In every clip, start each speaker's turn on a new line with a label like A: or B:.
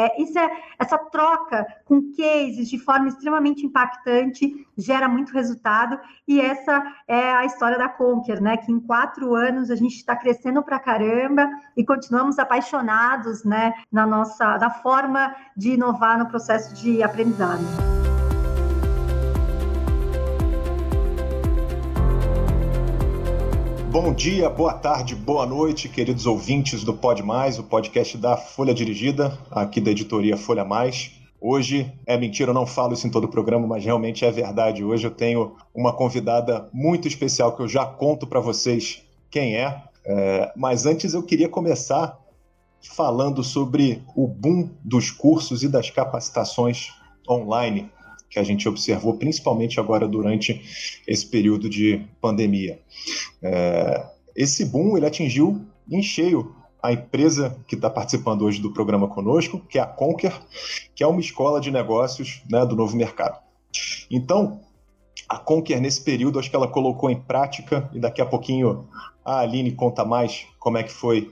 A: É, isso é, essa troca com cases de forma extremamente impactante gera muito resultado, e essa é a história da Conquer, né? Que em quatro anos a gente está crescendo para caramba e continuamos apaixonados né, na nossa na forma de inovar no processo de aprendizado.
B: Bom dia, boa tarde, boa noite, queridos ouvintes do Pod Mais, o podcast da Folha Dirigida, aqui da editoria Folha Mais. Hoje, é mentira, eu não falo isso em todo o programa, mas realmente é verdade. Hoje eu tenho uma convidada muito especial que eu já conto para vocês quem é. é. Mas antes eu queria começar falando sobre o boom dos cursos e das capacitações online que a gente observou, principalmente agora durante esse período de pandemia. É, esse boom ele atingiu em cheio a empresa que está participando hoje do programa conosco, que é a Conquer, que é uma escola de negócios né, do novo mercado. Então, a Conquer, nesse período, acho que ela colocou em prática, e daqui a pouquinho a Aline conta mais como é que foi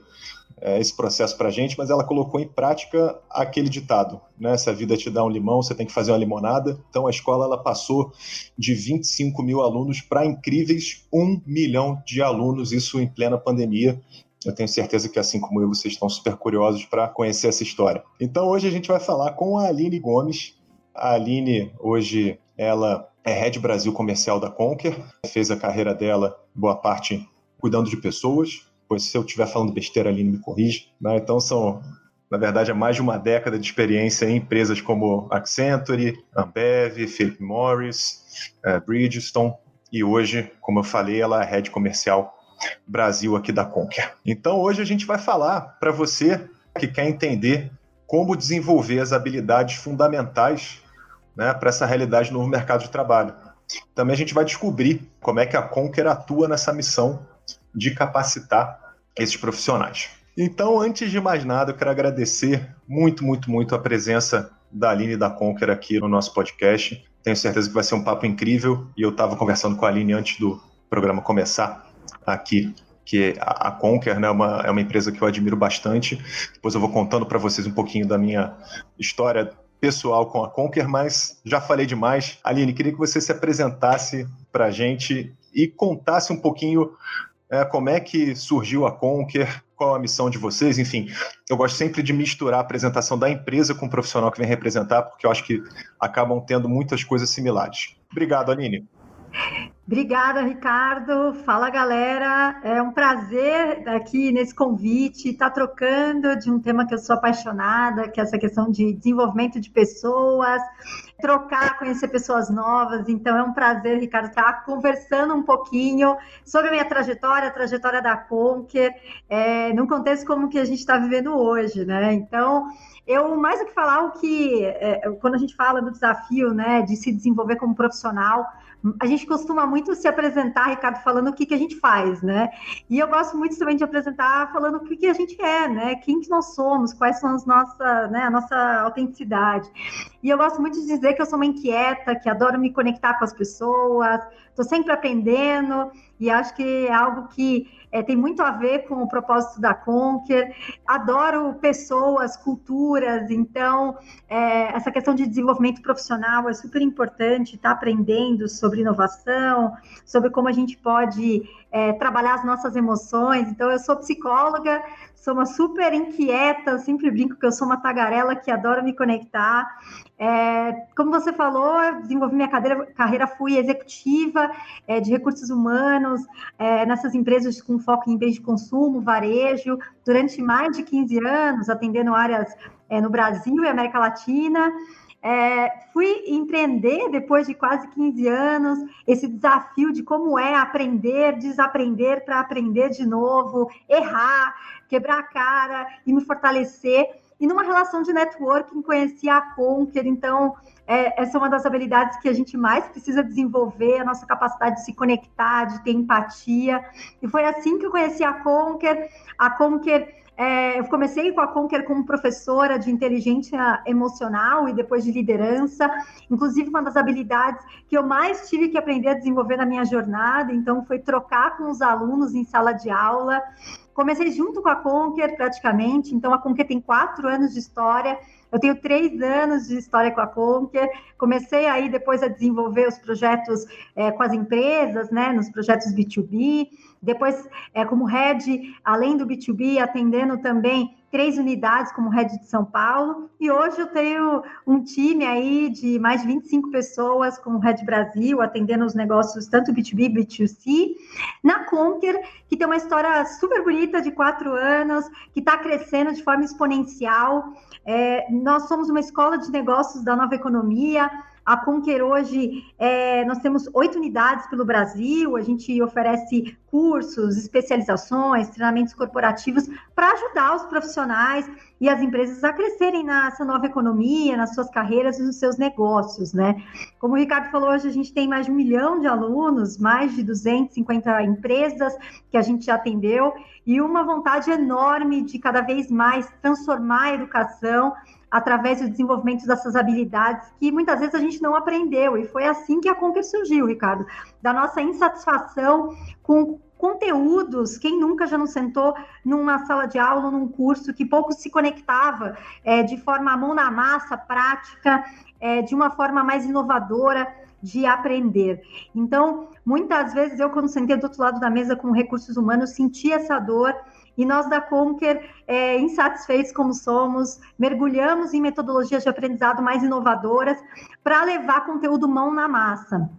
B: é, esse processo para a gente, mas ela colocou em prática aquele ditado, né? Se a vida te dá um limão, você tem que fazer uma limonada. Então a escola ela passou de 25 mil alunos para incríveis um milhão de alunos, isso em plena pandemia. Eu tenho certeza que, assim como eu, vocês estão super curiosos para conhecer essa história. Então, hoje a gente vai falar com a Aline Gomes. A Aline, hoje, ela é Head Brasil Comercial da Conquer, fez a carreira dela, boa parte, cuidando de pessoas, pois se eu estiver falando besteira ali, me corrija. Né? Então são, na verdade, é mais de uma década de experiência em empresas como Accenture, Ambev, Philip Morris, uh, Bridgestone, e hoje, como eu falei, ela é a head comercial Brasil aqui da Conquer. Então hoje a gente vai falar para você que quer entender como desenvolver as habilidades fundamentais né, para essa realidade no mercado de trabalho. Também a gente vai descobrir como é que a Conquer atua nessa missão de capacitar esses profissionais. Então, antes de mais nada, eu quero agradecer muito, muito, muito a presença da Aline da Conquer aqui no nosso podcast. Tenho certeza que vai ser um papo incrível e eu estava conversando com a Aline antes do programa começar aqui que a Conquer né, é, uma, é uma empresa que eu admiro bastante. Depois eu vou contando para vocês um pouquinho da minha história pessoal com a Conquer, mas já falei demais. Aline, queria que você se apresentasse para a gente e contasse um pouquinho é, como é que surgiu a Conquer, qual a missão de vocês, enfim. Eu gosto sempre de misturar a apresentação da empresa com o profissional que vem representar, porque eu acho que acabam tendo muitas coisas similares. Obrigado, Aline.
A: Obrigada, Ricardo. Fala, galera. É um prazer aqui nesse convite, estar tá trocando de um tema que eu sou apaixonada, que é essa questão de desenvolvimento de pessoas, trocar, conhecer pessoas novas. Então, é um prazer, Ricardo, estar conversando um pouquinho sobre a minha trajetória, a trajetória da Conquer, é, num contexto como que a gente está vivendo hoje, né? Então, eu, mais do que falar o que, é, quando a gente fala do desafio, né, de se desenvolver como profissional, a gente costuma muito se apresentar, Ricardo, falando o que, que a gente faz, né? E eu gosto muito também de apresentar falando o que, que a gente é, né? Quem que nós somos, quais são as nossas, né, a nossa autenticidade. E eu gosto muito de dizer que eu sou uma inquieta, que adoro me conectar com as pessoas, estou sempre aprendendo, e acho que é algo que é, tem muito a ver com o propósito da Conquer. Adoro pessoas, culturas, então é, essa questão de desenvolvimento profissional é super importante, estar tá aprendendo sobre inovação, sobre como a gente pode é, trabalhar as nossas emoções. Então, eu sou psicóloga, sou uma super inquieta, sempre brinco que eu sou uma tagarela que adora me conectar. É, como você falou, desenvolvi minha cadeira, carreira, fui executiva é, de recursos humanos é, nessas empresas com foco em bens de consumo, varejo, durante mais de 15 anos, atendendo áreas é, no Brasil e América Latina. É, fui empreender depois de quase 15 anos esse desafio de como é aprender, desaprender para aprender de novo, errar, quebrar a cara e me fortalecer. E numa relação de networking, conheci a Conquer, então é, essa é uma das habilidades que a gente mais precisa desenvolver, a nossa capacidade de se conectar, de ter empatia. E foi assim que eu conheci a Conquer. A Conquer é, eu comecei com a Conquer como professora de inteligência emocional e depois de liderança. Inclusive, uma das habilidades que eu mais tive que aprender a desenvolver na minha jornada, então, foi trocar com os alunos em sala de aula Comecei junto com a Conquer, praticamente, então a Conquer tem quatro anos de história. Eu tenho três anos de história com a Conquer. Comecei aí depois a desenvolver os projetos é, com as empresas, né, nos projetos B2B. Depois, é, como head, além do B2B, atendendo também três unidades como Red de São Paulo, e hoje eu tenho um time aí de mais de 25 pessoas como Red Brasil, atendendo os negócios tanto B2B e B2C, na Conquer, que tem uma história super bonita de quatro anos, que está crescendo de forma exponencial. É, nós somos uma escola de negócios da nova economia, a Conquer hoje, é, nós temos oito unidades pelo Brasil, a gente oferece cursos, especializações, treinamentos corporativos para ajudar os profissionais e as empresas a crescerem nessa nova economia, nas suas carreiras e nos seus negócios, né? Como o Ricardo falou, hoje a gente tem mais de um milhão de alunos, mais de 250 empresas que a gente já atendeu e uma vontade enorme de cada vez mais transformar a educação através do desenvolvimento dessas habilidades que muitas vezes a gente não aprendeu. E foi assim que a Conquer surgiu, Ricardo, da nossa insatisfação com conteúdos, quem nunca já não sentou numa sala de aula, num curso que pouco se conectava é, de forma mão na massa, prática, é, de uma forma mais inovadora de aprender. Então, muitas vezes eu, quando sentei do outro lado da mesa com recursos humanos, senti essa dor e nós da Conquer, é, insatisfeitos como somos, mergulhamos em metodologias de aprendizado mais inovadoras para levar conteúdo mão na massa.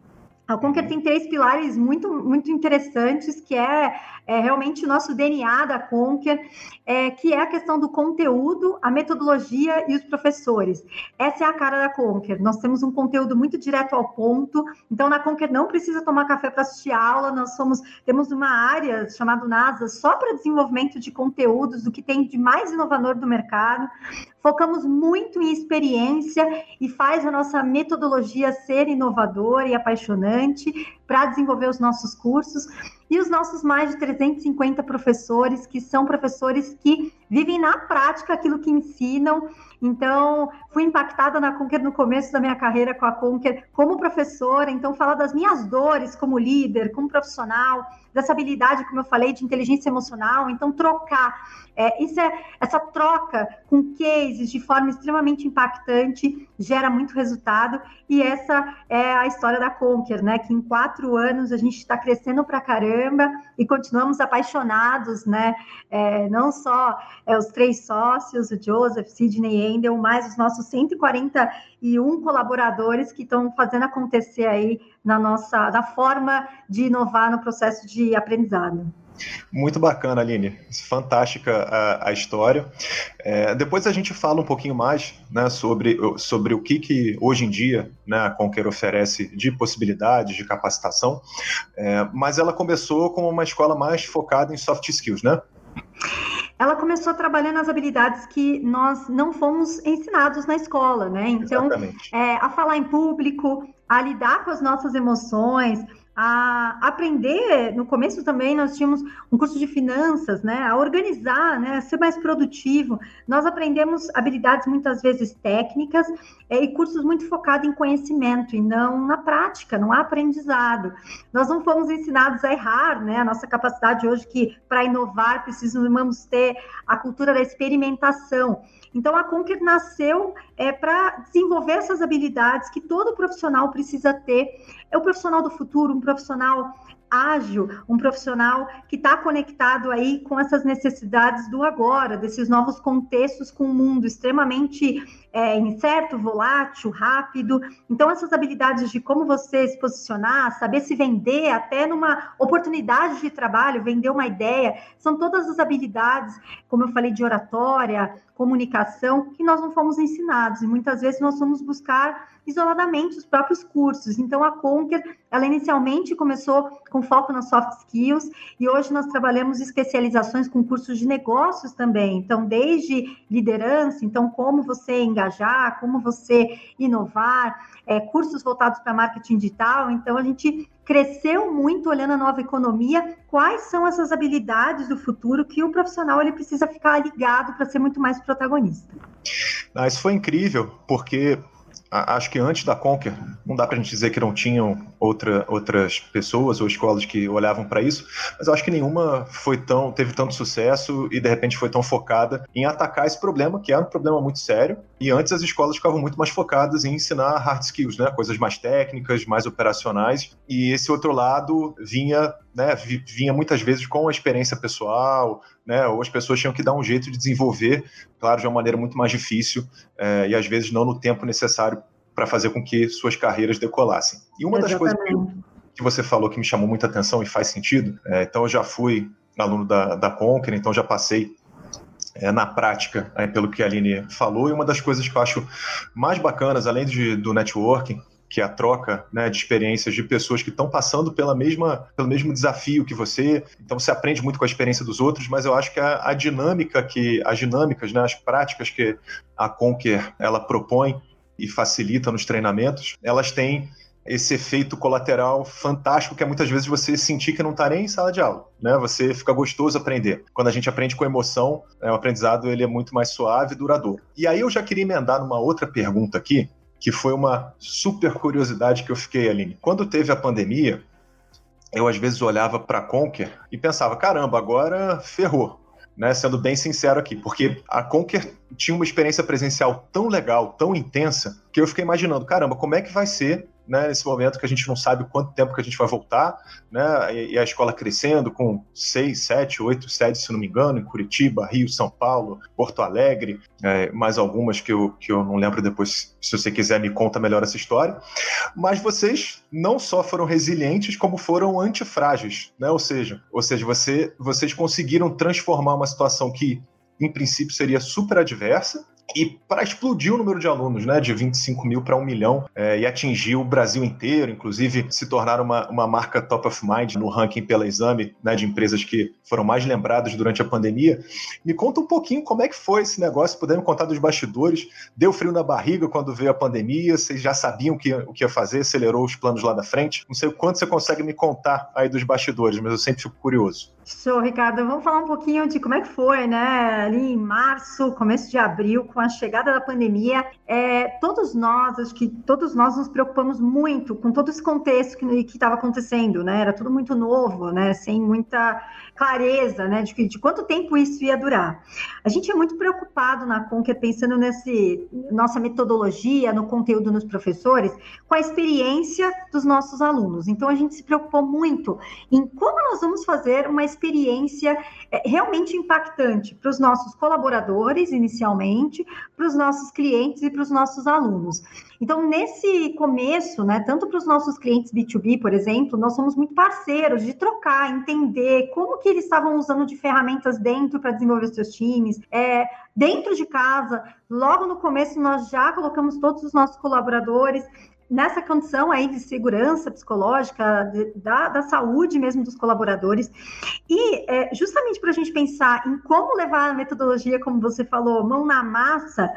A: A Conquer tem três pilares muito, muito interessantes, que é, é realmente o nosso DNA da Conquer, é, que é a questão do conteúdo, a metodologia e os professores. Essa é a cara da Conquer. Nós temos um conteúdo muito direto ao ponto, então na Conquer não precisa tomar café para assistir aula, nós somos, temos uma área chamada NASA só para desenvolvimento de conteúdos, do que tem de mais inovador do mercado. Focamos muito em experiência e faz a nossa metodologia ser inovadora e apaixonante para desenvolver os nossos cursos e os nossos mais de 350 professores, que são professores que vivem na prática aquilo que ensinam. Então, fui impactada na Conquer no começo da minha carreira com a Conquer como professora, então falar das minhas dores como líder, como profissional, dessa habilidade, como eu falei, de inteligência emocional. Então, trocar. É, isso é, essa troca com cases de forma extremamente impactante gera muito resultado. E essa é a história da Conquer, né? Que em quatro anos a gente está crescendo para caramba e continuamos apaixonados, né? É, não só é, os três sócios, o Joseph, Sidney e Endel, mais os nossos 141 colaboradores que estão fazendo acontecer aí na nossa, na forma de inovar no processo de aprendizado.
B: Muito bacana, Aline. Fantástica a, a história. É, depois a gente fala um pouquinho mais né, sobre, sobre o que, que hoje em dia né, a Conquer oferece de possibilidades, de capacitação. É, mas ela começou como uma escola mais focada em soft skills, né?
A: Ela começou trabalhando as habilidades que nós não fomos ensinados na escola, né? Então, é, a falar em público, a lidar com as nossas emoções, a aprender. No começo também nós tínhamos um curso de finanças, né? A organizar, né? A ser mais produtivo. Nós aprendemos habilidades muitas vezes técnicas é, e cursos muito focados em conhecimento e não na prática, não há aprendizado. Nós não fomos ensinados a errar, né? A nossa capacidade hoje que para inovar precisamos ter a cultura da experimentação. Então, a Conquer nasceu é, para desenvolver essas habilidades que todo profissional precisa ter. É o profissional do futuro, um profissional ágil, um profissional que está conectado aí com essas necessidades do agora, desses novos contextos com o mundo extremamente é, incerto, volátil, rápido. Então, essas habilidades de como você se posicionar, saber se vender até numa oportunidade de trabalho, vender uma ideia, são todas as habilidades, como eu falei, de oratória, comunicação, que nós não fomos ensinados. E muitas vezes nós vamos buscar isoladamente os próprios cursos. Então, a Conquer, ela inicialmente começou com foco nas soft skills e hoje nós trabalhamos especializações com cursos de negócios também. Então, desde liderança, então, como você engajar, como você inovar, é, cursos voltados para marketing digital. Então, a gente cresceu muito olhando a nova economia, quais são essas habilidades do futuro que o profissional ele precisa ficar ligado para ser muito mais protagonista.
B: Ah, isso foi incrível, porque acho que antes da Conquer, não dá para a gente dizer que não tinham outra, outras pessoas ou escolas que olhavam para isso, mas acho que nenhuma foi tão, teve tanto sucesso e de repente foi tão focada em atacar esse problema, que era um problema muito sério. E antes as escolas ficavam muito mais focadas em ensinar hard skills, né? coisas mais técnicas, mais operacionais. E esse outro lado vinha, né? vinha muitas vezes com a experiência pessoal, né? ou as pessoas tinham que dar um jeito de desenvolver, claro, de uma maneira muito mais difícil é, e às vezes não no tempo necessário para fazer com que suas carreiras decolassem. E uma Exatamente. das coisas que você falou que me chamou muita atenção e faz sentido, é, então eu já fui aluno da, da Conquer, então já passei é, na prática, é, pelo que a Aline falou, e uma das coisas que eu acho mais bacanas, além de, do networking, que é a troca né, de experiências de pessoas que estão passando pela mesma, pelo mesmo desafio que você. Então você aprende muito com a experiência dos outros, mas eu acho que a, a dinâmica que as dinâmicas, né, as práticas que a Conquer ela propõe e facilita nos treinamentos, elas têm esse efeito colateral fantástico que é muitas vezes você sentir que não está nem em sala de aula, né? Você fica gostoso aprender. Quando a gente aprende com emoção, é, o aprendizado ele é muito mais suave e duradouro. E aí eu já queria emendar numa outra pergunta aqui, que foi uma super curiosidade que eu fiquei, Aline. Quando teve a pandemia, eu às vezes olhava para Conquer e pensava, caramba, agora ferrou né, sendo bem sincero aqui, porque a Conquer tinha uma experiência presencial tão legal, tão intensa, que eu fiquei imaginando, caramba, como é que vai ser né, nesse momento que a gente não sabe quanto tempo que a gente vai voltar, né, e, a escola crescendo com seis, sete, oito sedes, se não me engano, em Curitiba, Rio, São Paulo, Porto Alegre, é, mais algumas que eu, que eu não lembro depois, se você quiser me conta melhor essa história, mas vocês não só foram resilientes, como foram antifrágeis, né, ou seja, ou seja você, vocês conseguiram transformar uma situação que em princípio seria super adversa, e para explodir o número de alunos, né, de 25 mil para 1 milhão, é, e atingir o Brasil inteiro, inclusive se tornar uma, uma marca top of mind no ranking pela exame né, de empresas que foram mais lembradas durante a pandemia. Me conta um pouquinho como é que foi esse negócio, podemos contar dos bastidores. Deu frio na barriga quando veio a pandemia, vocês já sabiam o que, o que ia fazer, acelerou os planos lá da frente. Não sei o quanto você consegue me contar aí dos bastidores, mas eu sempre fico curioso.
A: Show, Ricardo. Vamos falar um pouquinho de como é que foi, né? Ali em março, começo de abril, com a chegada da pandemia, é, todos nós, acho que todos nós nos preocupamos muito com todo esse contexto que estava acontecendo, né? Era tudo muito novo, né? Sem muita clareza, né? De, de quanto tempo isso ia durar. A gente é muito preocupado na Conquer, pensando nesse nossa metodologia, no conteúdo nos professores, com a experiência dos nossos alunos. Então a gente se preocupou muito em como nós vamos fazer uma experiência é, realmente impactante para os nossos colaboradores, inicialmente, para os nossos clientes e para os nossos alunos. Então, nesse começo, né, tanto para os nossos clientes B2B, por exemplo, nós somos muito parceiros de trocar, entender como que eles estavam usando de ferramentas dentro para desenvolver seus times. É, dentro de casa, logo no começo, nós já colocamos todos os nossos colaboradores nessa condição aí de segurança psicológica, de, da, da saúde mesmo dos colaboradores. E é, justamente para a gente pensar em como levar a metodologia, como você falou, mão na massa,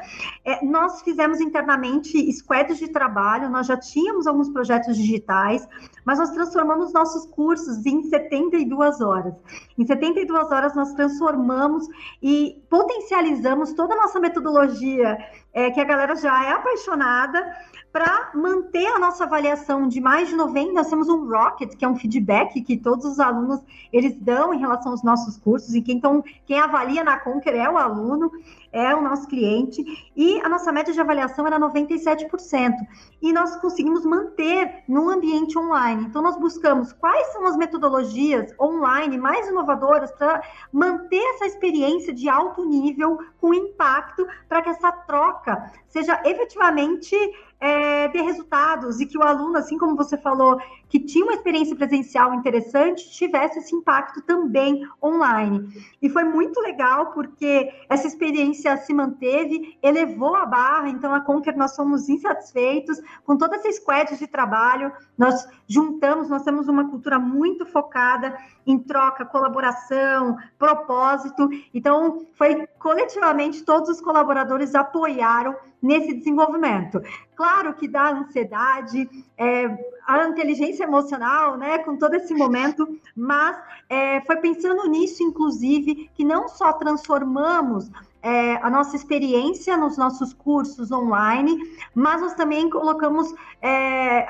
A: é, nós fizemos internamente squads de trabalho, nós já tínhamos alguns projetos digitais, mas nós transformamos nossos cursos em 72 horas. Em 72 horas, nós transformamos e potencializamos toda a nossa metodologia, é, que a galera já é apaixonada, para manter a nossa avaliação de mais de 90, nós temos um Rocket, que é um feedback que todos os alunos eles dão em relação aos nossos cursos, e quem, então, quem avalia na Conquer é o aluno, é o nosso cliente, e a nossa média de avaliação era 97%. E nós conseguimos manter no ambiente online. Então, nós buscamos quais são as metodologias online mais inovadoras para manter essa experiência de alto nível com impacto, para que essa troca seja efetivamente é, ter resultados e que o aluno, assim como você falou, que tinha uma experiência presencial interessante, tivesse esse impacto também online. E foi muito legal porque essa experiência se manteve, elevou a barra, então a Conquer nós somos insatisfeitos com toda essa squad de trabalho, nós juntamos, nós temos uma cultura muito focada em troca, colaboração, propósito. Então, foi coletivamente todos os colaboradores apoiaram nesse desenvolvimento. Claro que dá ansiedade, é, a inteligência emocional, né, com todo esse momento, mas é, foi pensando nisso, inclusive, que não só transformamos é, a nossa experiência nos nossos cursos online, mas nós também colocamos é,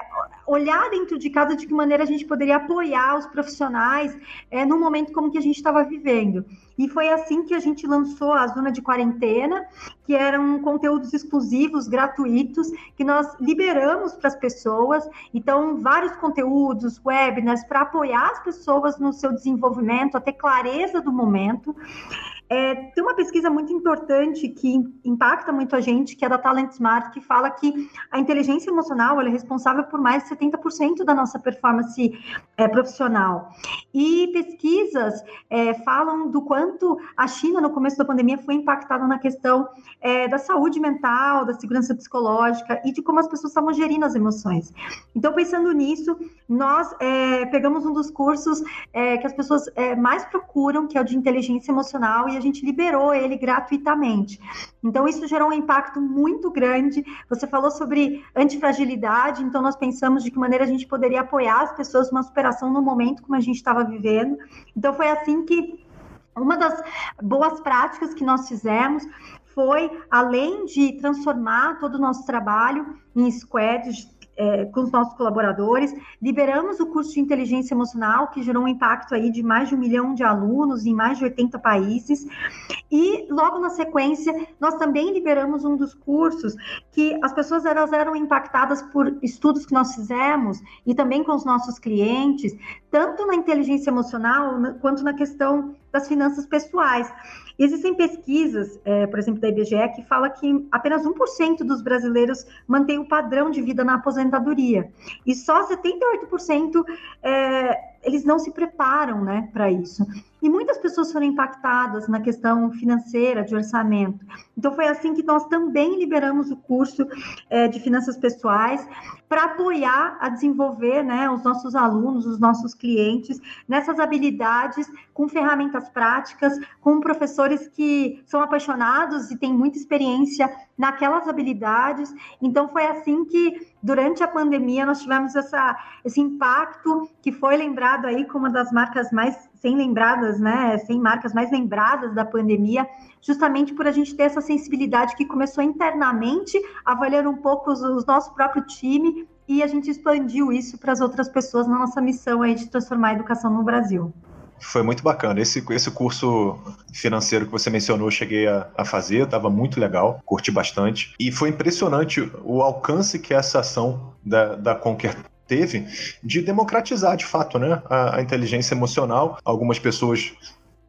A: olhar dentro de casa de que maneira a gente poderia apoiar os profissionais é, no momento como que a gente estava vivendo. E foi assim que a gente lançou a Zona de Quarentena, que eram conteúdos exclusivos, gratuitos, que nós liberamos para as pessoas. Então, vários conteúdos, webinars, para apoiar as pessoas no seu desenvolvimento, até clareza do momento. É, tem uma pesquisa muito importante que impacta muito a gente, que é da Talent Smart, que fala que a inteligência emocional é responsável por mais de 70% da nossa performance é, profissional. E pesquisas é, falam do quanto a China, no começo da pandemia, foi impactada na questão é, da saúde mental, da segurança psicológica e de como as pessoas estavam gerindo as emoções. Então, pensando nisso, nós é, pegamos um dos cursos é, que as pessoas mais procuram, que é o de inteligência emocional, e a gente liberou ele gratuitamente. Então, isso gerou um impacto muito grande. Você falou sobre antifragilidade, então nós pensamos de que maneira a gente poderia apoiar as pessoas numa superação no momento como a gente estava vivendo. Então, foi assim que uma das boas práticas que nós fizemos foi, além de transformar todo o nosso trabalho em squads é, com os nossos colaboradores. Liberamos o curso de inteligência emocional, que gerou um impacto aí de mais de um milhão de alunos em mais de 80 países. E logo na sequência, nós também liberamos um dos cursos que as pessoas elas eram impactadas por estudos que nós fizemos e também com os nossos clientes, tanto na inteligência emocional quanto na questão das finanças pessoais. Existem pesquisas, é, por exemplo, da IBGE, que fala que apenas 1% dos brasileiros mantém o padrão de vida na aposentadoria. E só 78% é, eles não se preparam né, para isso. E muitas pessoas foram impactadas na questão financeira, de orçamento. Então, foi assim que nós também liberamos o curso é, de finanças pessoais para apoiar a desenvolver né, os nossos alunos, os nossos clientes, nessas habilidades, com ferramentas práticas, com professores que são apaixonados e têm muita experiência naquelas habilidades. Então, foi assim que, durante a pandemia, nós tivemos essa, esse impacto que foi lembrado aí como uma das marcas mais sem lembradas, né, sem marcas mais lembradas da pandemia, justamente por a gente ter essa sensibilidade que começou internamente, avaliando um pouco o nosso próprio time e a gente expandiu isso para as outras pessoas na nossa missão aí de transformar a educação no Brasil.
B: Foi muito bacana. Esse, esse curso financeiro que você mencionou, eu cheguei a, a fazer, estava muito legal, curti bastante. E foi impressionante o alcance que essa ação da, da Conquer teve de democratizar de fato né, a, a inteligência emocional. Algumas pessoas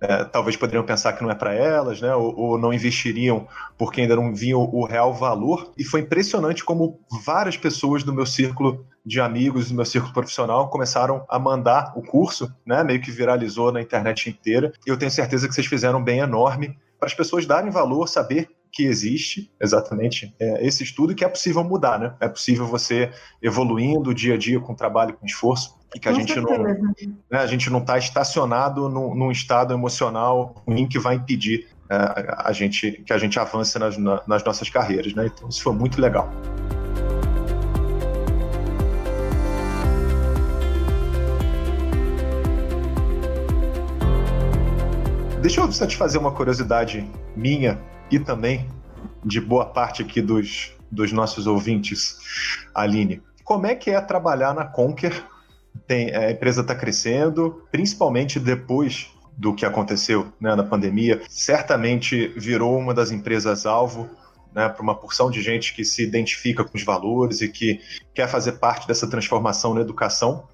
B: é, talvez poderiam pensar que não é para elas, né? Ou, ou, não investiriam porque ainda não viam o real valor. E foi impressionante como várias pessoas do meu círculo de amigos, do meu círculo profissional, começaram a mandar o curso, né? Meio que viralizou na internet inteira. E eu tenho certeza que vocês fizeram um bem enorme para as pessoas darem valor, saber que existe exatamente é, esse estudo e que é possível mudar, né? É possível você evoluindo dia a dia com trabalho, com esforço e que a com gente certeza. não né, a gente não está estacionado num, num, estado emocional ruim que vai impedir é, a gente que a gente avance nas, nas nossas carreiras, né? Então isso foi muito legal. Deixa eu satisfazer uma curiosidade minha e também de boa parte aqui dos, dos nossos ouvintes, Aline. Como é que é trabalhar na Conquer? Tem, a empresa está crescendo, principalmente depois do que aconteceu né, na pandemia. Certamente virou uma das empresas-alvo né, para uma porção de gente que se identifica com os valores e que quer fazer parte dessa transformação na educação.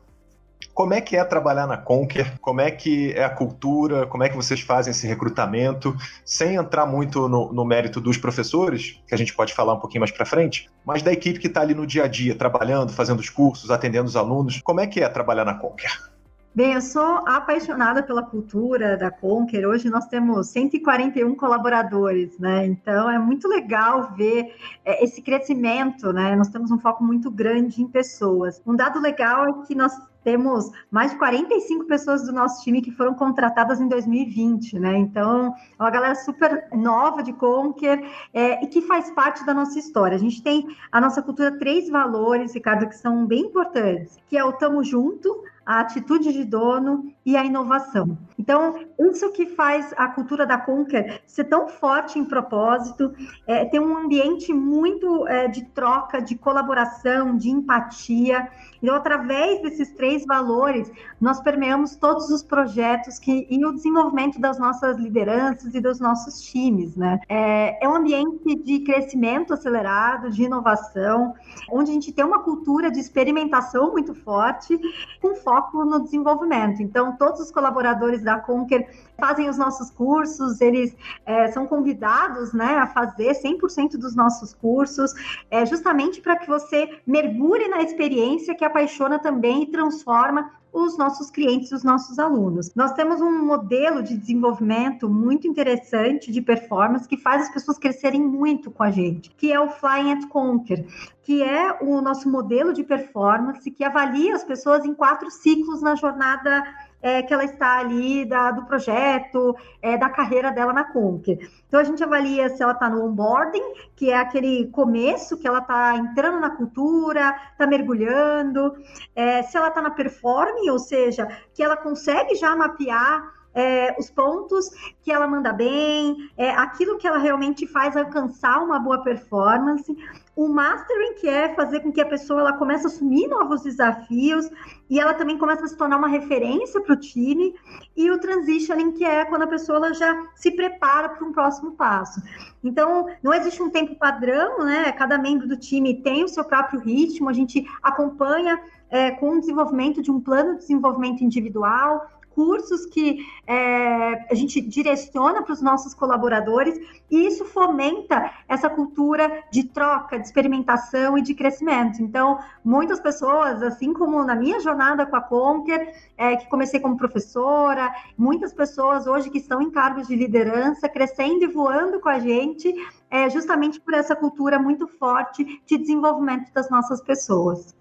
B: Como é que é trabalhar na Conquer? Como é que é a cultura? Como é que vocês fazem esse recrutamento? Sem entrar muito no, no mérito dos professores, que a gente pode falar um pouquinho mais para frente, mas da equipe que está ali no dia a dia, trabalhando, fazendo os cursos, atendendo os alunos. Como é que é trabalhar na Conquer?
A: Bem, eu sou apaixonada pela cultura da Conquer. Hoje nós temos 141 colaboradores, né? Então é muito legal ver é, esse crescimento, né? Nós temos um foco muito grande em pessoas. Um dado legal é que nós temos mais de 45 pessoas do nosso time que foram contratadas em 2020, né? Então, é uma galera super nova de Conquer é, e que faz parte da nossa história. A gente tem a nossa cultura três valores, Ricardo, que são bem importantes, que é o tamo junto, a atitude de dono e a inovação. Então, isso que faz a cultura da Conquer ser tão forte em propósito, é, ter um ambiente muito é, de troca, de colaboração, de empatia. Então, através desses três valores, nós permeamos todos os projetos que, e o desenvolvimento das nossas lideranças e dos nossos times. Né? É, é um ambiente de crescimento acelerado, de inovação, onde a gente tem uma cultura de experimentação muito forte, com foco no desenvolvimento. Então, todos os colaboradores da Conquer fazem os nossos cursos, eles é, são convidados né, a fazer 100% dos nossos cursos, é, justamente para que você mergulhe na experiência que apaixona também e transforma os nossos clientes, os nossos alunos. Nós temos um modelo de desenvolvimento muito interessante de performance que faz as pessoas crescerem muito com a gente, que é o Flying at Conquer, que é o nosso modelo de performance que avalia as pessoas em quatro ciclos na jornada é, que ela está ali da, do projeto, é, da carreira dela na Conquer. Então a gente avalia se ela está no onboarding, que é aquele começo que ela está entrando na cultura, está mergulhando, é, se ela está na performing, ou seja, que ela consegue já mapear é, os pontos que ela manda bem, é, aquilo que ela realmente faz alcançar uma boa performance. O mastering, que é fazer com que a pessoa ela comece a assumir novos desafios e ela também começa a se tornar uma referência para o time. E o transitioning, que é quando a pessoa já se prepara para um próximo passo. Então, não existe um tempo padrão, né? Cada membro do time tem o seu próprio ritmo, a gente acompanha é, com o desenvolvimento de um plano de desenvolvimento individual, cursos que é, a gente direciona para os nossos colaboradores, e isso fomenta essa cultura de troca, de experimentação e de crescimento. Então, muitas pessoas, assim como na minha jornada com a Conquer, é, que comecei como professora, muitas pessoas hoje que estão em cargos de liderança, crescendo e voando com a gente, é, justamente por essa cultura muito forte de desenvolvimento das nossas pessoas.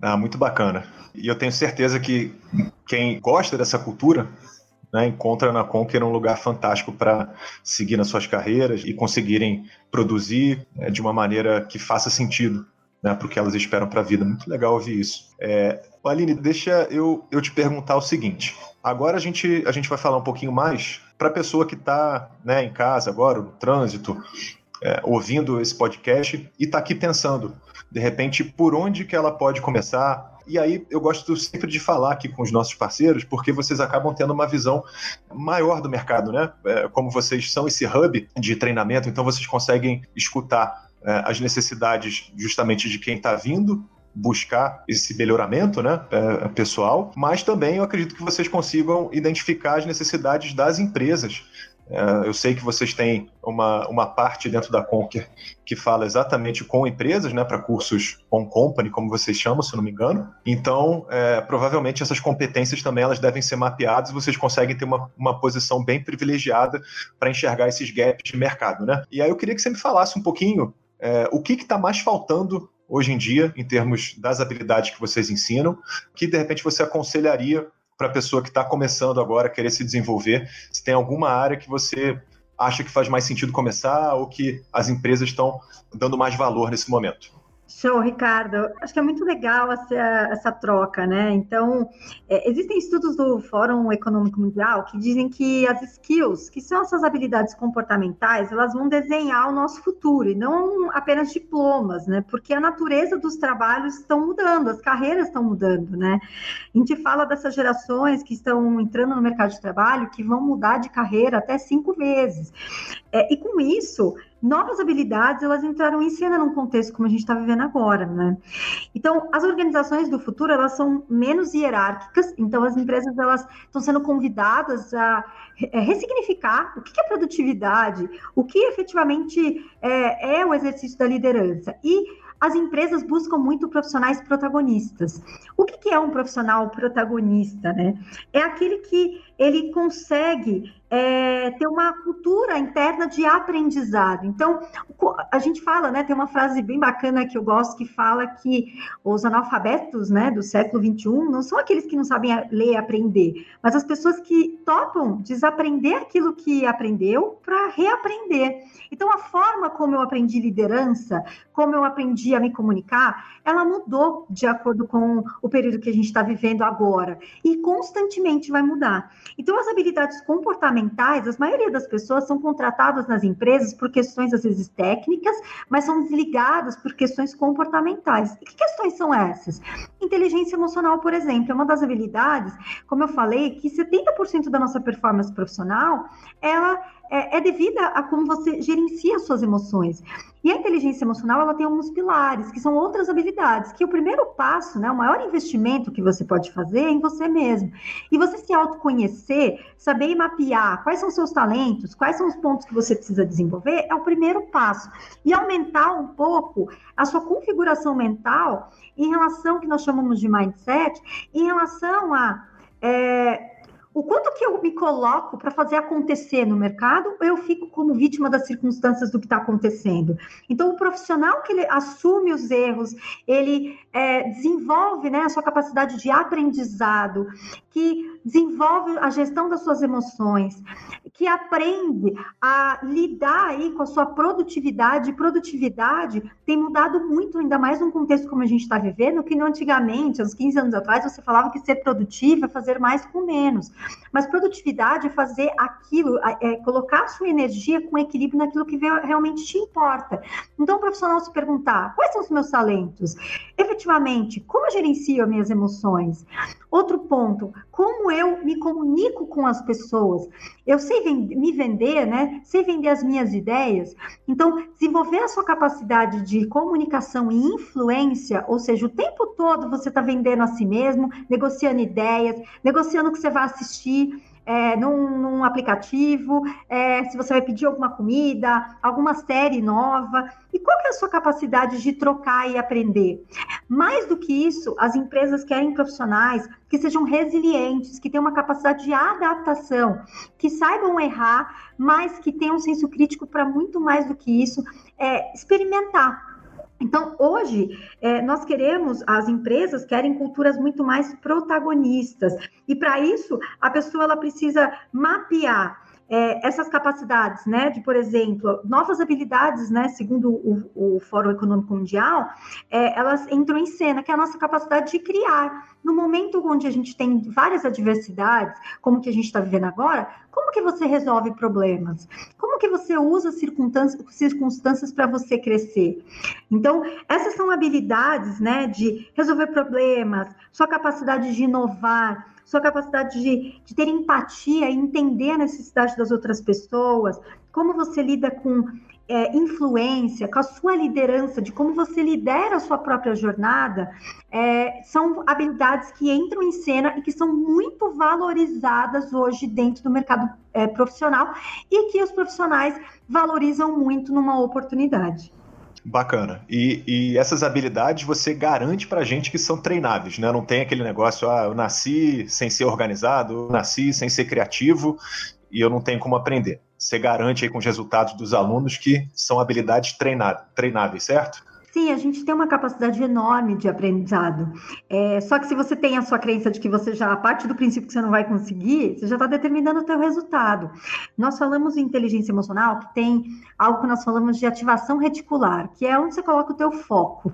B: Ah, muito bacana. E eu tenho certeza que quem gosta dessa cultura né, encontra na Conquer um lugar fantástico para seguir nas suas carreiras e conseguirem produzir é, de uma maneira que faça sentido né, para o que elas esperam para a vida. Muito legal ouvir isso. É, Aline, deixa eu, eu te perguntar o seguinte. Agora a gente, a gente vai falar um pouquinho mais para a pessoa que está né, em casa agora, no trânsito, é, ouvindo esse podcast e está aqui pensando de repente, por onde que ela pode começar. E aí eu gosto sempre de falar aqui com os nossos parceiros, porque vocês acabam tendo uma visão maior do mercado, né? É, como vocês são esse hub de treinamento, então vocês conseguem escutar é, as necessidades justamente de quem está vindo buscar esse melhoramento né, é, pessoal, mas também eu acredito que vocês consigam identificar as necessidades das empresas eu sei que vocês têm uma, uma parte dentro da Conquer que fala exatamente com empresas, né, para cursos on company, como vocês chamam, se não me engano. Então, é, provavelmente essas competências também elas devem ser mapeadas e vocês conseguem ter uma, uma posição bem privilegiada para enxergar esses gaps de mercado, né? E aí eu queria que você me falasse um pouquinho é, o que está mais faltando hoje em dia, em termos das habilidades que vocês ensinam, que de repente você aconselharia para a pessoa que está começando agora, querer se desenvolver? Se tem alguma área que você acha que faz mais sentido começar ou que as empresas estão dando mais valor nesse momento?
A: Show, Ricardo. Acho que é muito legal essa, essa troca, né? Então, é, existem estudos do Fórum Econômico Mundial que dizem que as skills, que são essas habilidades comportamentais, elas vão desenhar o nosso futuro e não apenas diplomas, né? Porque a natureza dos trabalhos estão mudando, as carreiras estão mudando, né? A gente fala dessas gerações que estão entrando no mercado de trabalho que vão mudar de carreira até cinco vezes. É, e com isso, novas habilidades elas entraram em cena num contexto como a gente está vivendo agora, né? Então, as organizações do futuro elas são menos hierárquicas, então as empresas elas estão sendo convidadas a é, ressignificar o que é produtividade, o que efetivamente é, é o exercício da liderança e as empresas buscam muito profissionais protagonistas. O que, que é um profissional protagonista, né? É aquele que ele consegue é, ter uma cultura interna de aprendizado. Então, a gente fala, né? Tem uma frase bem bacana que eu gosto que fala que os analfabetos, né, do século XXI não são aqueles que não sabem ler e aprender, mas as pessoas que topam desaprender aquilo que aprendeu para reaprender. Então, a forma como eu aprendi liderança, como eu aprendi a me comunicar, ela mudou de acordo com o período que a gente está vivendo agora e constantemente vai mudar. Então, as habilidades comportamentais, a maioria das pessoas são contratadas nas empresas por questões, às vezes, técnicas, mas são desligadas por questões comportamentais. E que questões são essas? Inteligência emocional, por exemplo, é uma das habilidades, como eu falei, que 70% da nossa performance profissional, ela é, é devida a como você gerencia suas emoções. E a inteligência emocional, ela tem alguns pilares, que são outras habilidades, que o primeiro passo, né, o maior investimento que você pode fazer é em você mesmo. E você se autoconhecer, saber mapear quais são seus talentos, quais são os pontos que você precisa desenvolver, é o primeiro passo. E aumentar um pouco a sua configuração mental em relação, que nós chamamos de mindset, em relação a... É, o quanto que eu me coloco para fazer acontecer no mercado, eu fico como vítima das circunstâncias do que está acontecendo. Então, o profissional que ele assume os erros, ele é, desenvolve né, a sua capacidade de aprendizado, que desenvolve a gestão das suas emoções, que aprende a lidar aí com a sua produtividade. Produtividade tem mudado muito, ainda mais num contexto como a gente está vivendo, que antigamente, uns 15 anos atrás, você falava que ser produtivo é fazer mais com menos. Mas produtividade é fazer aquilo, é colocar a sua energia com equilíbrio naquilo que realmente te importa. Então, o profissional se perguntar: quais são os meus talentos? Efetivamente, como eu gerencio as minhas emoções? Outro ponto, como eu me comunico com as pessoas? Eu sei me vender, né? Sei vender as minhas ideias. Então, desenvolver a sua capacidade de comunicação e influência, ou seja, o tempo todo você está vendendo a si mesmo, negociando ideias, negociando o que você vai assistir, é, num, num, aplicativo, é, se você vai pedir alguma comida, alguma série nova, qual é a sua capacidade de trocar e aprender. Mais do que isso, as empresas querem profissionais que sejam resilientes, que tenham uma capacidade de adaptação, que saibam errar, mas que tenham um senso crítico para muito mais do que isso, é, experimentar então, hoje, é, nós queremos, as empresas querem culturas muito mais protagonistas. E para isso, a pessoa ela precisa mapear é, essas capacidades, né, de, por exemplo, novas habilidades, né, segundo o, o Fórum Econômico Mundial, é, elas entram em cena, que é a nossa capacidade de criar. No momento onde a gente tem várias adversidades, como que a gente está vivendo agora, como que você resolve problemas? Como que você usa circunstâncias, circunstâncias para você crescer? Então, essas são habilidades, né, de resolver problemas, sua capacidade de inovar, sua capacidade de, de ter empatia e entender a necessidade das outras pessoas, como você lida com é, influência, com a sua liderança, de como você lidera a sua própria jornada, é, são habilidades que entram em cena e que são muito valorizadas hoje dentro do mercado é, profissional e que os profissionais valorizam muito numa oportunidade.
B: Bacana. E, e, essas habilidades você garante pra gente que são treináveis, né? Não tem aquele negócio, ah, eu nasci sem ser organizado, eu nasci sem ser criativo e eu não tenho como aprender. Você garante aí com os resultados dos alunos que são habilidades treináveis, certo?
A: Sim, a gente tem uma capacidade enorme de aprendizado. É, só que se você tem a sua crença de que você já, a parte do princípio que você não vai conseguir, você já está determinando o teu resultado. Nós falamos em inteligência emocional que tem algo que nós falamos de ativação reticular, que é onde você coloca o teu foco.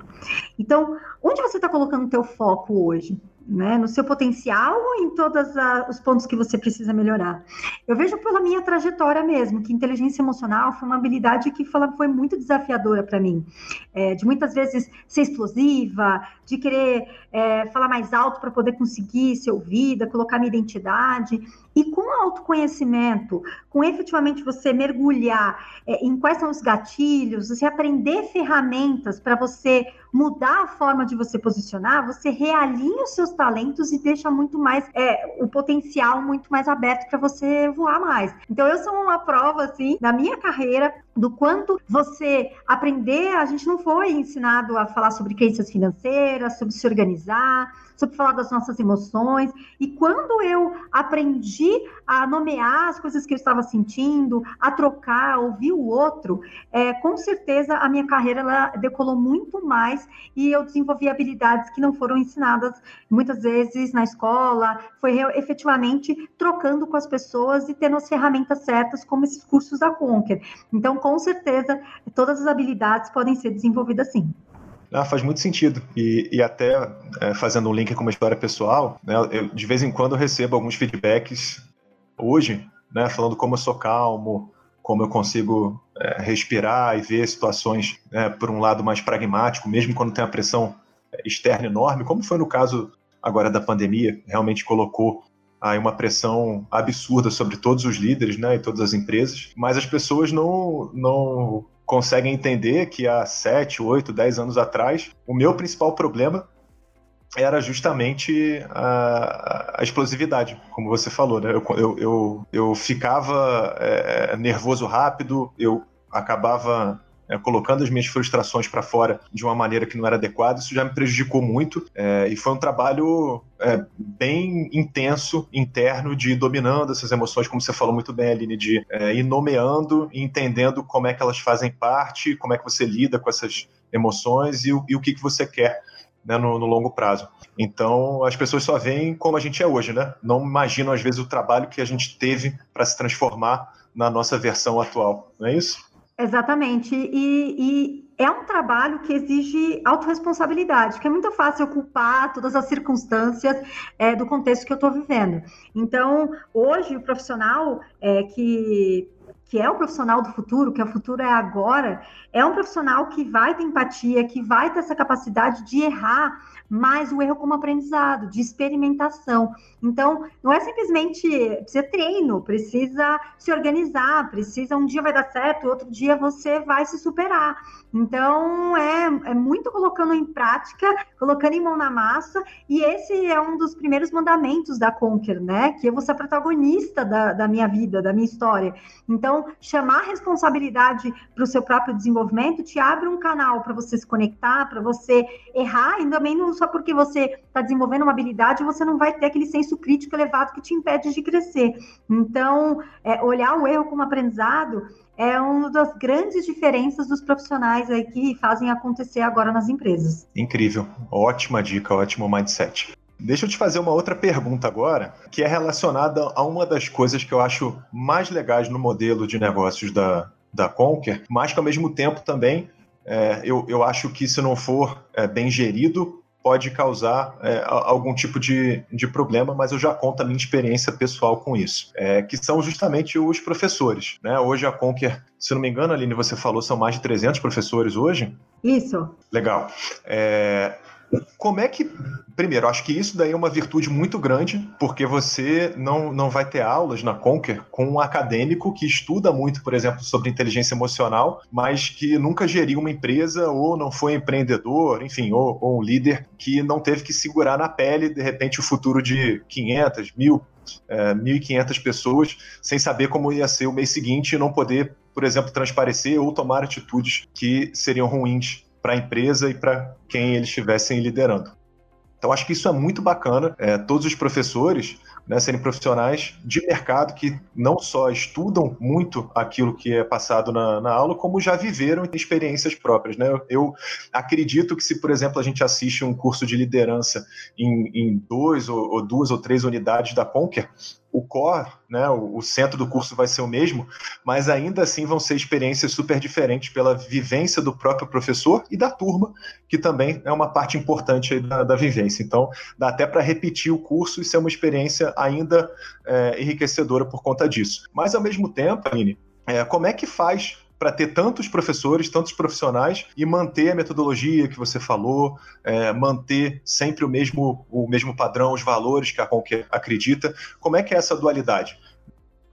A: Então, onde você está colocando o teu foco hoje? Né, no seu potencial ou em todos os pontos que você precisa melhorar. Eu vejo pela minha trajetória mesmo que inteligência emocional foi uma habilidade que foi muito desafiadora para mim, é, de muitas vezes ser explosiva, de querer é, falar mais alto para poder conseguir ser ouvida, colocar minha identidade. E com autoconhecimento, com efetivamente você mergulhar é, em quais são os gatilhos, você aprender ferramentas para você mudar a forma de você posicionar, você realinha os seus talentos e deixa muito mais é, o potencial muito mais aberto para você voar mais. Então eu sou uma prova assim na minha carreira do quanto você aprender, a gente não foi ensinado a falar sobre crenças financeiras, sobre se organizar, sobre falar das nossas emoções. E quando eu aprendi a nomear as coisas que eu estava sentindo, a trocar, a ouvir o outro, é, com certeza a minha carreira ela decolou muito mais e eu desenvolvi habilidades que não foram ensinadas muitas vezes na escola, foi efetivamente trocando com as pessoas e tendo as ferramentas certas, como esses cursos da Conquer. Então, com certeza, todas as habilidades podem ser desenvolvidas sim.
B: Ah, faz muito sentido. E, e até é, fazendo um link com uma história pessoal, né, eu, de vez em quando eu recebo alguns feedbacks hoje, né, falando como eu sou calmo, como eu consigo é, respirar e ver situações é, por um lado mais pragmático, mesmo quando tem a pressão externa enorme, como foi no caso agora da pandemia, realmente colocou aí uma pressão absurda sobre todos os líderes né, e todas as empresas, mas as pessoas não, não conseguem entender que há 7, 8, 10 anos atrás, o meu principal problema era justamente a, a explosividade, como você falou, né? Eu, eu, eu, eu ficava é, nervoso rápido, eu acabava é, colocando as minhas frustrações para fora de uma maneira que não era adequada, isso já me prejudicou muito. É, e foi um trabalho é, bem intenso, interno, de dominando essas emoções, como você falou muito bem, Aline, de é, ir nomeando e entendendo como é que elas fazem parte, como é que você lida com essas emoções e, o, e o que, que você quer. Né, no, no, longo prazo. Então, as pessoas só veem como a gente é hoje, né? Não imaginam, às vezes, o trabalho que a gente teve para se transformar na nossa versão atual, não é isso?
A: Exatamente. E, e, é um trabalho que exige autorresponsabilidade, que é muito fácil culpar todas as circunstâncias é, do contexto que eu estou vivendo. Então, hoje, o profissional é, que que é o profissional do futuro, que é o futuro é agora, é um profissional que vai ter empatia, que vai ter essa capacidade de errar, mas o erro como aprendizado, de experimentação. Então, não é simplesmente precisa treino, precisa se organizar, precisa um dia vai dar certo, outro dia você vai se superar. Então, é, é muito colocando em prática, colocando em mão na massa, e esse é um dos primeiros mandamentos da Conquer, né? Que eu vou ser protagonista da, da minha vida, da minha história. Então, chamar a responsabilidade para o seu próprio desenvolvimento te abre um canal para você se conectar, para você errar, e também não só porque você está desenvolvendo uma habilidade, você não vai ter aquele senso crítico elevado que te impede de crescer. Então, é, olhar o erro como aprendizado é uma das grandes diferenças dos profissionais aí que fazem acontecer agora nas empresas.
B: Incrível, ótima dica, ótimo mindset. Deixa eu te fazer uma outra pergunta agora, que é relacionada a uma das coisas que eu acho mais legais no modelo de negócios da, da Conquer, mas que ao mesmo tempo também é, eu, eu acho que se não for é, bem gerido, pode causar é, algum tipo de, de problema, mas eu já conto a minha experiência pessoal com isso, é, que são justamente os professores. Né? Hoje a Conquer, se não me engano, Aline, você falou, são mais de 300 professores hoje?
A: Isso.
B: Legal. Como é que. Primeiro, acho que isso daí é uma virtude muito grande, porque você não, não vai ter aulas na Conquer com um acadêmico que estuda muito, por exemplo, sobre inteligência emocional, mas que nunca geriu uma empresa ou não foi empreendedor, enfim, ou, ou um líder que não teve que segurar na pele, de repente, o futuro de 500, mil, é, 1.500 pessoas, sem saber como ia ser o mês seguinte e não poder, por exemplo, transparecer ou tomar atitudes que seriam ruins para a empresa e para quem eles estivessem liderando. Então, acho que isso é muito bacana. É, todos os professores né, serem profissionais de mercado que não só estudam muito aquilo que é passado na, na aula, como já viveram experiências próprias. Né? Eu, eu, acredito que se, por exemplo, a gente assiste um curso de liderança em, em dois ou, ou duas ou três unidades da Conquer, o core, né, o, o, centro do curso vai ser o mesmo, mas ainda assim vão ser experiências super diferentes pela vivência do próprio professor e da turma, que também é uma parte importante da, da, vivência. Então, dá até para repetir o curso e ser uma experiência ainda é, enriquecedora por conta disso. Mas, ao mesmo tempo, Aline, é, como é que faz para ter tantos professores, tantos profissionais e manter a metodologia que você falou, é, manter sempre o mesmo, o mesmo padrão, os valores que a Conquer acredita. Como é que é essa dualidade?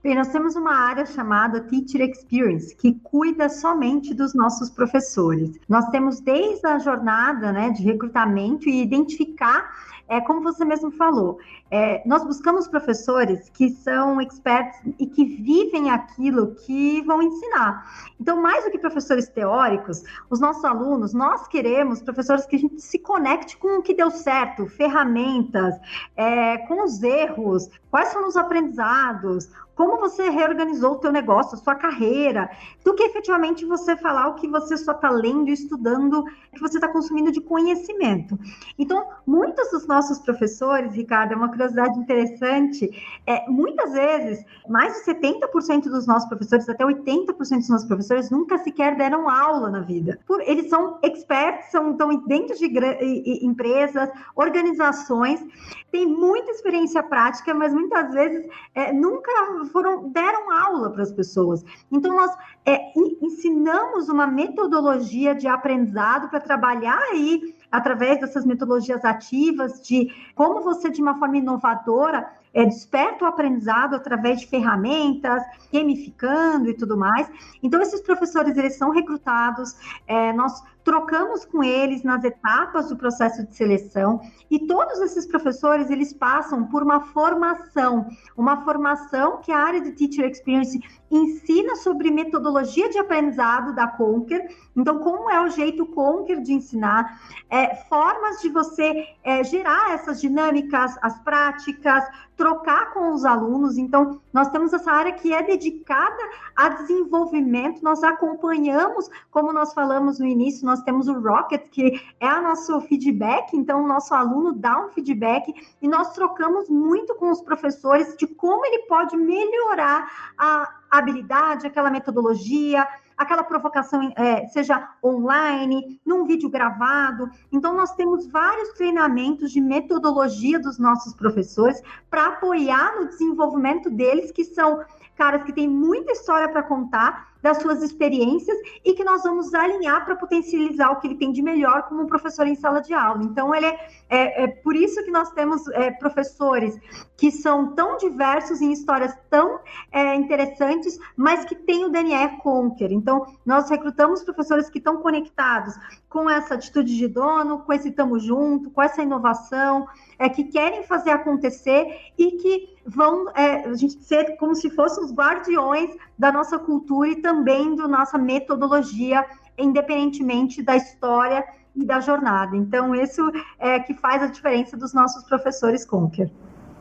A: Bem, nós temos uma área chamada Teacher Experience, que cuida somente dos nossos professores. Nós temos desde a jornada né, de recrutamento e identificar é como você mesmo falou, é, nós buscamos professores que são experts e que vivem aquilo que vão ensinar. Então, mais do que professores teóricos, os nossos alunos, nós queremos professores que a gente se conecte com o que deu certo, ferramentas, é, com os erros, quais foram os aprendizados, como você reorganizou o teu negócio, a sua carreira, do que efetivamente você falar o que você só está lendo e estudando, que você está consumindo de conhecimento. Então, muitos dos nossos professores, Ricardo, é uma curiosidade interessante, é, muitas vezes, mais de 70% dos nossos professores, até 80% dos nossos professores, nunca sequer deram aula na vida. Por, eles são experts, são, estão dentro de empresas, organizações, têm muita experiência prática, mas muitas vezes é, nunca foram deram aula para as pessoas. Então nós é, ensinamos uma metodologia de aprendizado para trabalhar aí através dessas metodologias ativas de como você de uma forma inovadora é, desperta o aprendizado através de ferramentas, gamificando e tudo mais. Então, esses professores, eles são recrutados, é, nós trocamos com eles nas etapas do processo de seleção e todos esses professores, eles passam por uma formação, uma formação que a área de Teacher Experience ensina sobre metodologia de aprendizado da Conquer, então como é o jeito Conquer de ensinar, é, formas de você é, gerar essas dinâmicas, as práticas, trocar com os alunos. Então, nós temos essa área que é dedicada a desenvolvimento, nós acompanhamos, como nós falamos no início, nós temos o Rocket, que é o nosso feedback, então o nosso aluno dá um feedback e nós trocamos muito com os professores de como ele pode melhorar a habilidade, aquela metodologia, aquela provocação, é, seja online, num vídeo gravado. Então, nós temos vários treinamentos de metodologia dos nossos professores para apoiar no desenvolvimento deles, que são caras que têm muita história para contar, das suas experiências e que nós vamos alinhar para potencializar o que ele tem de melhor como professor em sala de aula. Então, ele é, é, é por isso que nós temos é, professores que são tão diversos em histórias tão é, interessantes, mas que têm o DNA Conquer. Então, nós recrutamos professores que estão conectados com essa atitude de dono, com esse tamo junto, com essa inovação, é, que querem fazer acontecer e que vão é, a gente ser como se fossem os guardiões da nossa cultura e também da nossa metodologia, independentemente da história e da jornada. Então, isso é que faz a diferença dos nossos professores Conquer.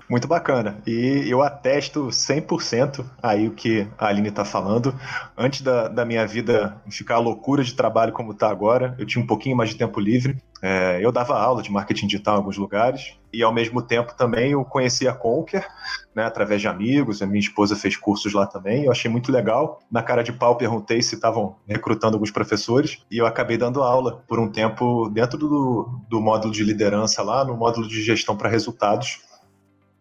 B: Muito bacana. E eu atesto 100% aí o que a Aline está falando. Antes da, da minha vida ficar a loucura de trabalho como está agora, eu tinha um pouquinho mais de tempo livre. É, eu dava aula de marketing digital em alguns lugares e, ao mesmo tempo, também eu conheci a Conquer, né, através de amigos. A minha esposa fez cursos lá também. Eu achei muito legal. Na cara de pau, perguntei se estavam recrutando alguns professores e eu acabei dando aula por um tempo dentro do, do módulo de liderança lá, no módulo de gestão para resultados.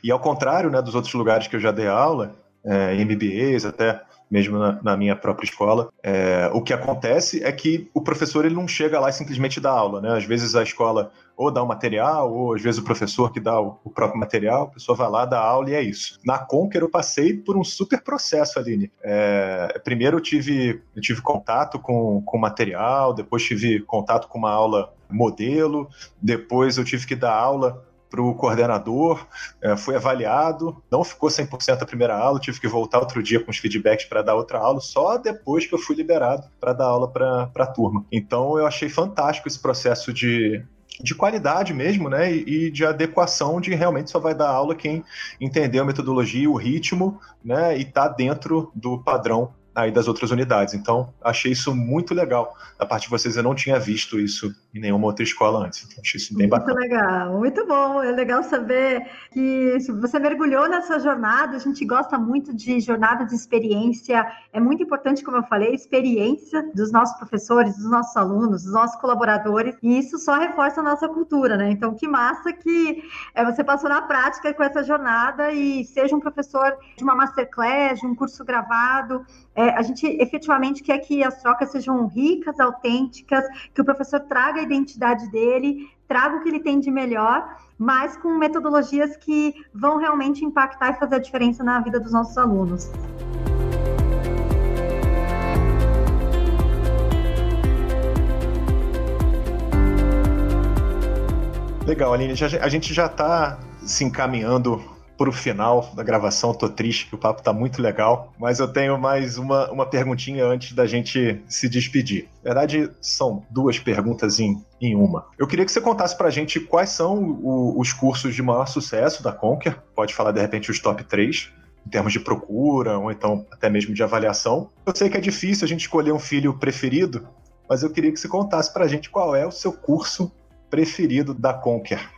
B: E ao contrário né, dos outros lugares que eu já dei aula, é, MBAs, até mesmo na, na minha própria escola, é, o que acontece é que o professor ele não chega lá e simplesmente dá aula. Né? Às vezes a escola ou dá o material, ou às vezes o professor que dá o, o, próprio material, a pessoa vai lá, dá aula e é isso. Na Conquer eu passei por um super processo, Aline. É, primeiro eu tive, eu tive contato com o material, depois tive contato com uma aula modelo, depois eu tive que dar aula para o coordenador, é, foi avaliado, não ficou 100% a primeira aula, tive que voltar outro dia com os feedbacks para dar outra aula, só depois que eu fui liberado para dar aula para a turma. Então eu achei fantástico esse processo de, de qualidade mesmo, né? E, de adequação de realmente só vai dar aula quem entendeu a metodologia, o ritmo, né? E está dentro do padrão aí das outras unidades. Então, achei isso muito legal. Da parte de vocês, eu não tinha visto isso em nenhuma outra escola antes. Então, achei isso bem
A: muito
B: bacana.
A: Muito legal, muito bom. É legal saber que você mergulhou nessa jornada. A gente gosta muito de jornada de experiência. É muito importante, como eu falei, experiência dos nossos professores, dos nossos alunos, dos nossos colaboradores. E isso só reforça a nossa cultura, né? Então, que massa que é, você passou na prática com essa jornada e seja um professor de uma masterclass, de um curso gravado, é, é, a gente efetivamente quer que as trocas sejam ricas, autênticas, que o professor traga a identidade dele, traga o que ele tem de melhor, mas com metodologias que vão realmente impactar e fazer a diferença na vida dos nossos alunos.
B: Legal, Aline. A gente já está se encaminhando para o final da gravação. Tô triste que o papo tá muito legal, mas eu tenho mais uma, uma perguntinha antes da gente se despedir. Na verdade, são duas perguntas em, em uma. Eu queria que você contasse para a gente quais são o, os cursos de maior sucesso da Conquer. Pode falar, de repente, os top 3 em termos de procura, ou então até mesmo de avaliação. Eu sei que é difícil a gente escolher um filho preferido, mas eu queria que você contasse para a gente qual é o seu curso preferido da Conquer?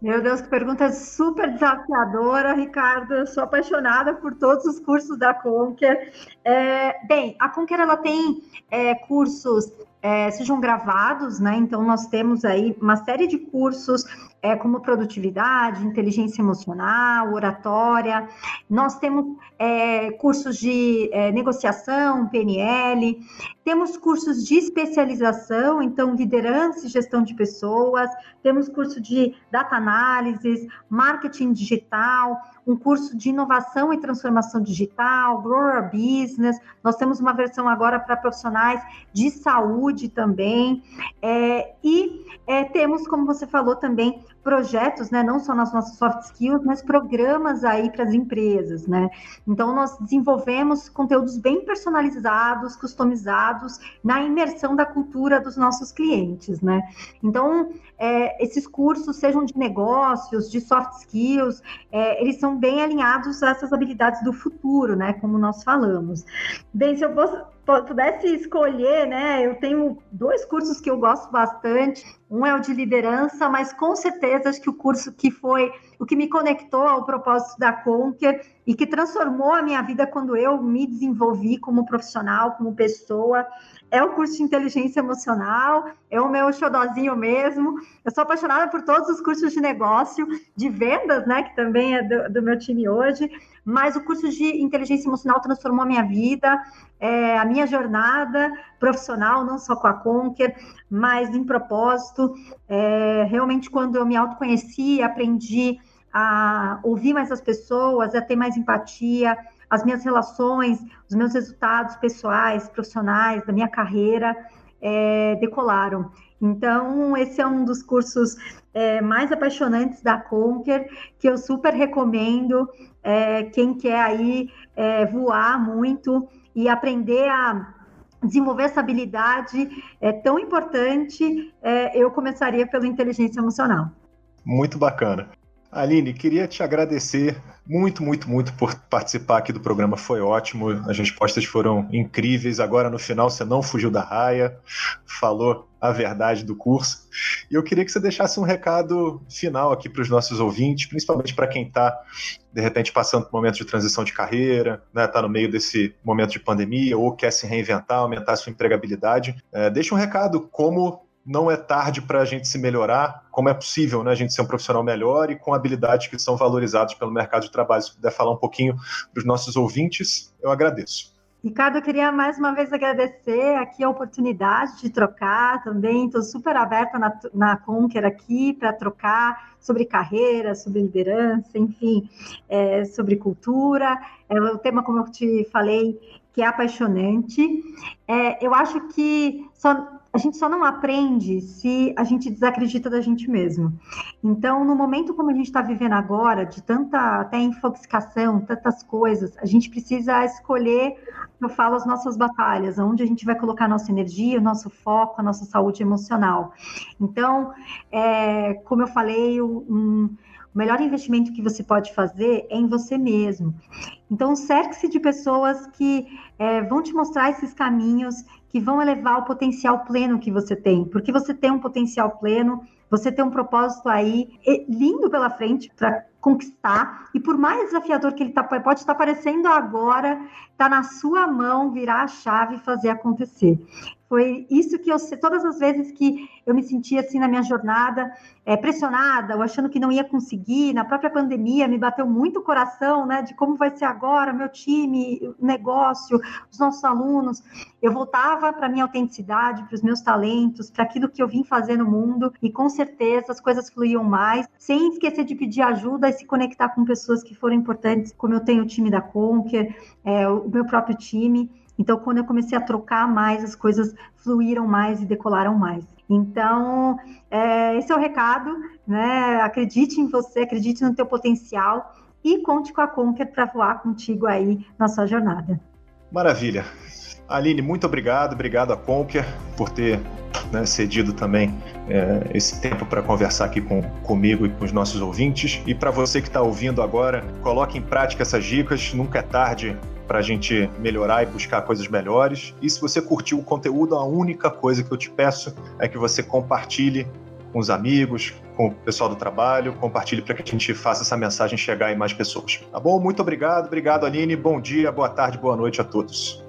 A: Meu Deus, que pergunta super desafiadora, Ricardo. Eu sou apaixonada por todos os cursos da Conquer. É, bem, a Conquer ela tem é, cursos é, sejam gravados, né? Então, nós temos aí uma série de cursos é, como produtividade, inteligência emocional, oratória. Nós temos é, cursos de é, negociação, PNL, temos cursos de especialização, então liderança e gestão de pessoas, temos curso de data análise, marketing digital, um curso de inovação e transformação digital, Grow a Business. Nós temos uma versão agora para profissionais de saúde também. É, e é, temos, como você falou também, projetos, né, não só nas nossas soft skills, mas programas aí para as empresas, né? Então nós desenvolvemos conteúdos bem personalizados, customizados na imersão da cultura dos nossos clientes, né? Então é, esses cursos, sejam de negócios, de soft skills, é, eles são bem alinhados a essas habilidades do futuro, né? Como nós falamos. Bem, se eu pudesse escolher, né? Eu tenho dois cursos que eu gosto bastante. Um é o de liderança, mas com certeza acho que o curso que foi o que me conectou ao propósito da Conquer e que transformou a minha vida quando eu me desenvolvi como profissional, como pessoa, é o curso de inteligência emocional, é o meu xodozinho mesmo. Eu sou apaixonada por todos os cursos de negócio, de vendas, né, que também é do, do meu time hoje, mas o curso de inteligência emocional transformou a minha vida, é, a minha jornada profissional, não só com a Conquer, mas em propósito. É, realmente, quando eu me autoconheci, aprendi a ouvir mais as pessoas, a ter mais empatia, as minhas relações, os meus resultados pessoais, profissionais, da minha carreira é, decolaram. Então, esse é um dos cursos é, mais apaixonantes da Conquer, que eu super recomendo. É, quem quer aí é, voar muito e aprender a desenvolver essa habilidade é tão importante, é, eu começaria pela inteligência emocional.
B: Muito bacana. Aline, queria te agradecer muito, muito, muito por participar aqui do programa. Foi ótimo. As respostas foram incríveis. Agora, no final, você não fugiu da raia, falou a verdade do curso. E eu queria que você deixasse um recado final aqui para os nossos ouvintes, principalmente para quem está, de repente, passando por um momento de transição de carreira, está né, tá no meio desse momento de pandemia ou quer se reinventar, aumentar a sua empregabilidade. É, deixa um recado como não é tarde para a gente se melhorar, como é possível né, a gente ser um profissional melhor e com habilidades que são valorizadas pelo mercado de trabalho. Se puder falar um pouquinho para os nossos ouvintes, eu agradeço.
A: Ricardo, eu queria mais uma vez agradecer aqui a oportunidade de trocar também. Estou super aberta na, na Conquer aqui para trocar sobre carreira, sobre liderança, enfim, é, sobre cultura. É o tema, como eu te falei, que é apaixonante. É, eu acho que só a gente só não aprende se a gente desacredita da gente mesmo. Então, no momento como a gente está vivendo agora, de tanta até infoxicação, tantas coisas, a gente precisa escolher, eu falo, as nossas batalhas, onde a gente vai colocar a nossa energia, o nosso foco, a nossa saúde emocional. Então, é, como eu falei, um, o melhor investimento que você pode fazer é em você mesmo. Então, cerque-se de pessoas que é, vão te mostrar esses caminhos que vão elevar o potencial pleno que você tem, porque você tem um potencial pleno, Você tem um propósito aí lindo pela frente para conquistar. E por mais desafiador que ele tá, pode estar parecendo agora, está na sua mão virar a chave e fazer acontecer. Foi isso que eu todas as vezes que eu me senti assim na minha jornada, é, pressionada, ou achando que não ia conseguir, na própria pandemia me bateu muito o coração, né, de como vai ser agora, meu time, o negócio, os nossos alunos. Eu voltava para minha autenticidade, para os meus talentos, para aquilo que eu vim fazer no mundo, e com certeza as coisas fluíam mais, sem esquecer de pedir ajuda e se conectar com pessoas que foram importantes, como eu tenho o time da Conquer, é, o meu próprio time. Então, quando eu comecei a trocar mais, as coisas fluíram mais e decolaram mais. Então, é, esse é o recado, né? Acredite em você, acredite no teu potencial e conte com a Conquer para voar contigo aí na sua jornada.
B: Maravilha. Aline, muito obrigado, obrigado a Conquer por ter né, cedido também é, esse tempo para conversar aqui com, comigo e com os nossos ouvintes. E para você que está ouvindo agora, coloque em prática essas dicas, nunca é tarde para a gente melhorar e buscar coisas melhores. E se você curtiu o conteúdo, a única coisa que eu te peço é que você compartilhe com os amigos, com o pessoal do trabalho, compartilhe para que a gente faça essa mensagem chegar em mais pessoas. Tá bom? Muito obrigado, obrigado Aline, bom dia, boa tarde, boa noite a todos.